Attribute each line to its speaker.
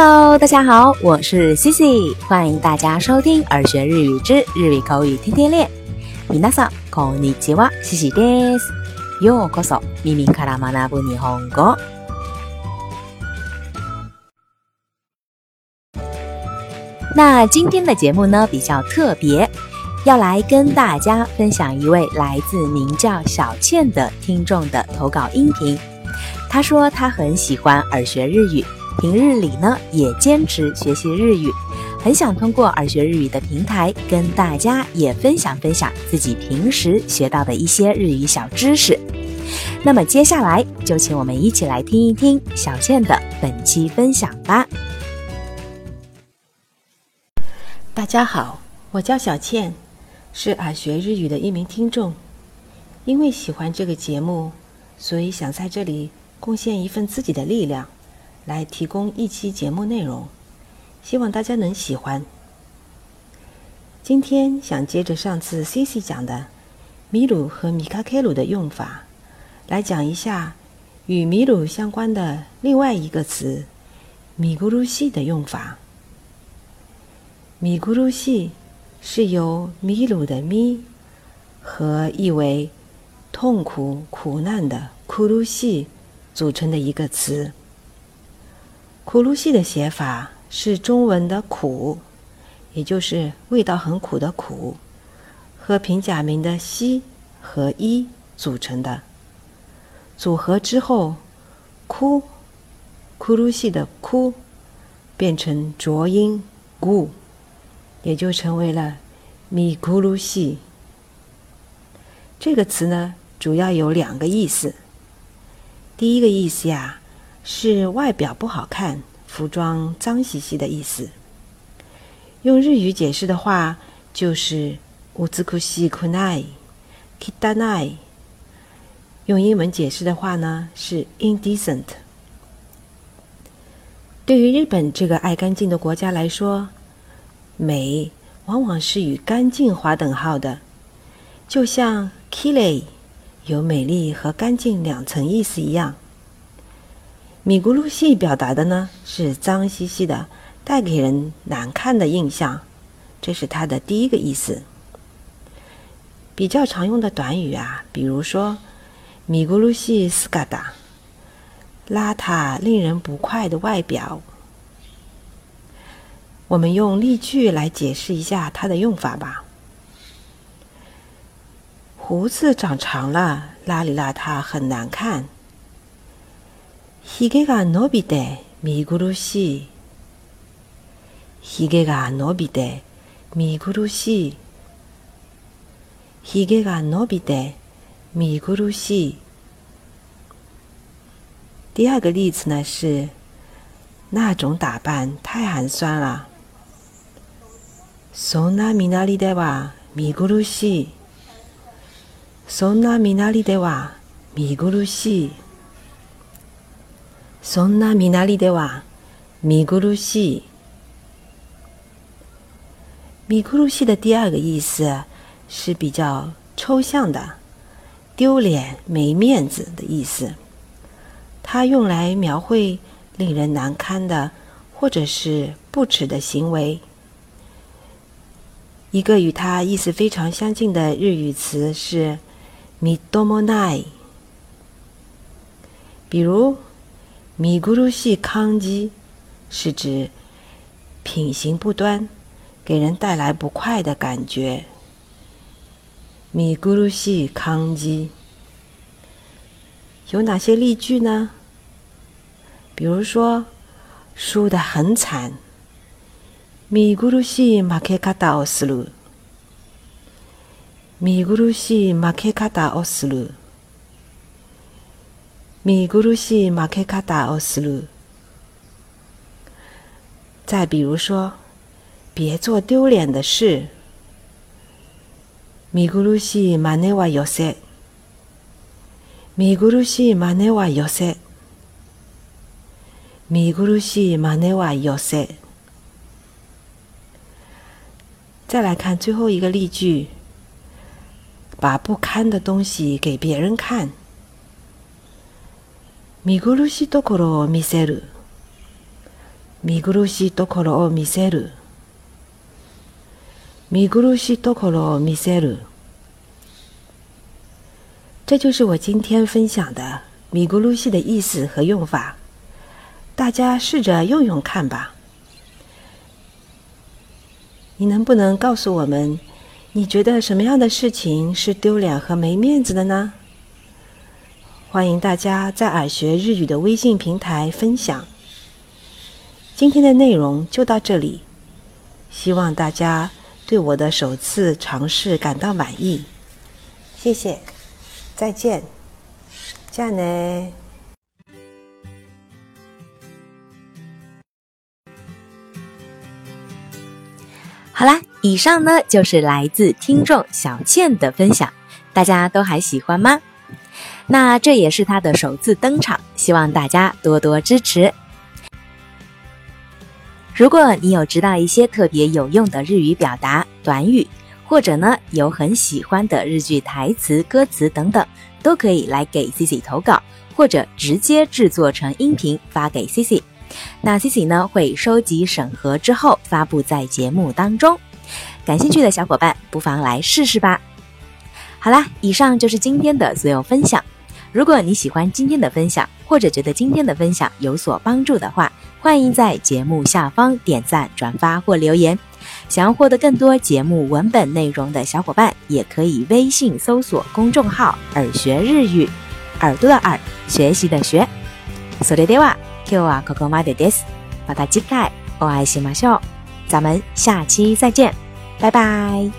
Speaker 1: Hello，大家好，我是 Cici，欢迎大家收听《耳学日语之日语口语天天练》。皆さんこんにちは、Cici です。ようこそ、耳から学ぶ日本語。那今天的节目呢比较特别，要来跟大家分享一位来自名叫小倩的听众的投稿音频。他说他很喜欢耳学日语。平日里呢，也坚持学习日语，很想通过耳学日语的平台跟大家也分享分享自己平时学到的一些日语小知识。那么接下来就请我们一起来听一听小倩的本期分享吧。
Speaker 2: 大家好，我叫小倩，是耳学日语的一名听众，因为喜欢这个节目，所以想在这里贡献一份自己的力量。来提供一期节目内容，希望大家能喜欢。今天想接着上次 Cici 讲的“米鲁”和“米卡凯鲁”的用法，来讲一下与“米鲁”相关的另外一个词“米咕噜西”的用法。“米咕噜西”是由“米鲁”的“米”和意为痛苦、苦难的“咕噜西”组成的一个词。苦露西的写法是中文的“苦”，也就是味道很苦的“苦”，和平假名的“西”和“一”组成的。组合之后，哭”，苦露西的“哭”，变成浊音 g 也就成为了“米苦露西”。这个词呢，主要有两个意思。第一个意思呀。是外表不好看、服装脏兮兮的意思。用日语解释的话，就是「西汚し苦な a Nai。用英文解释的话呢，是「indecent」。对于日本这个爱干净的国家来说，美往往是与干净划等号的，就像「k i l i 有美丽和干净两层意思一样。米咕噜西表达的呢是脏兮兮的，带给人难看的印象，这是它的第一个意思。比较常用的短语啊，比如说米咕噜西斯嘎达，邋遢、令人不快的外表。我们用例句来解释一下它的用法吧。胡子长长了，邋里邋遢，很难看。ひげが伸びて見苦しいひげが伸びて見苦しいひげが伸びて見苦しい第二个例子呢是那种打扮太寒酸了。そんな身なりでは見苦しい。そんな身なりでは見苦しい。そんな見なりでは、見苦しい。見苦しい的第二个意思是比较抽象的，丢脸、没面子的意思。它用来描绘令人难堪的或者是不耻的行为。一个与它意思非常相近的日语词是恵多もない。比如。米咕噜系康基，是指品行不端，给人带来不快的感觉。米咕噜系康基有哪些例句呢？比如说输得很惨，米咕噜西马克卡达奥斯鲁，米咕噜西马克卡达奥斯鲁。米咕噜西马克卡达奥斯鲁。再比如说，别做丢脸的事。米咕噜西马内瓦尤塞。米咕噜西马内瓦尤塞。米咕噜西马内瓦尤塞。再来看最后一个例句，把不堪的东西给别人看。見苦しいところを見せる。見苦しいところを見せる。見苦しいところを見せる。这就是我今天分享的“米咕噜西”的意思和用法，大家试着用用看吧。你能不能告诉我们，你觉得什么样的事情是丢脸和没面子的呢？欢迎大家在耳学日语的微信平台分享。今天的内容就到这里，希望大家对我的首次尝试感到满意。谢谢，再见。这样呢？
Speaker 1: 好啦，以上呢就是来自听众小倩的分享，大家都还喜欢吗？那这也是他的首次登场，希望大家多多支持。如果你有知道一些特别有用的日语表达、短语，或者呢有很喜欢的日剧台词、歌词等等，都可以来给 Cici 投稿，或者直接制作成音频发给 Cici。那 Cici 呢会收集、审核之后发布在节目当中。感兴趣的小伙伴不妨来试试吧。好啦，以上就是今天的所有分享。如果你喜欢今天的分享，或者觉得今天的分享有所帮助的话，欢迎在节目下方点赞、转发或留言。想要获得更多节目文本内容的小伙伴，也可以微信搜索公众号“耳学日语”，耳朵的耳，学习的学。それでは、q 啊 c o c o m a d e i s 把它击开。我爱喜马秀，咱们下期再见，拜拜。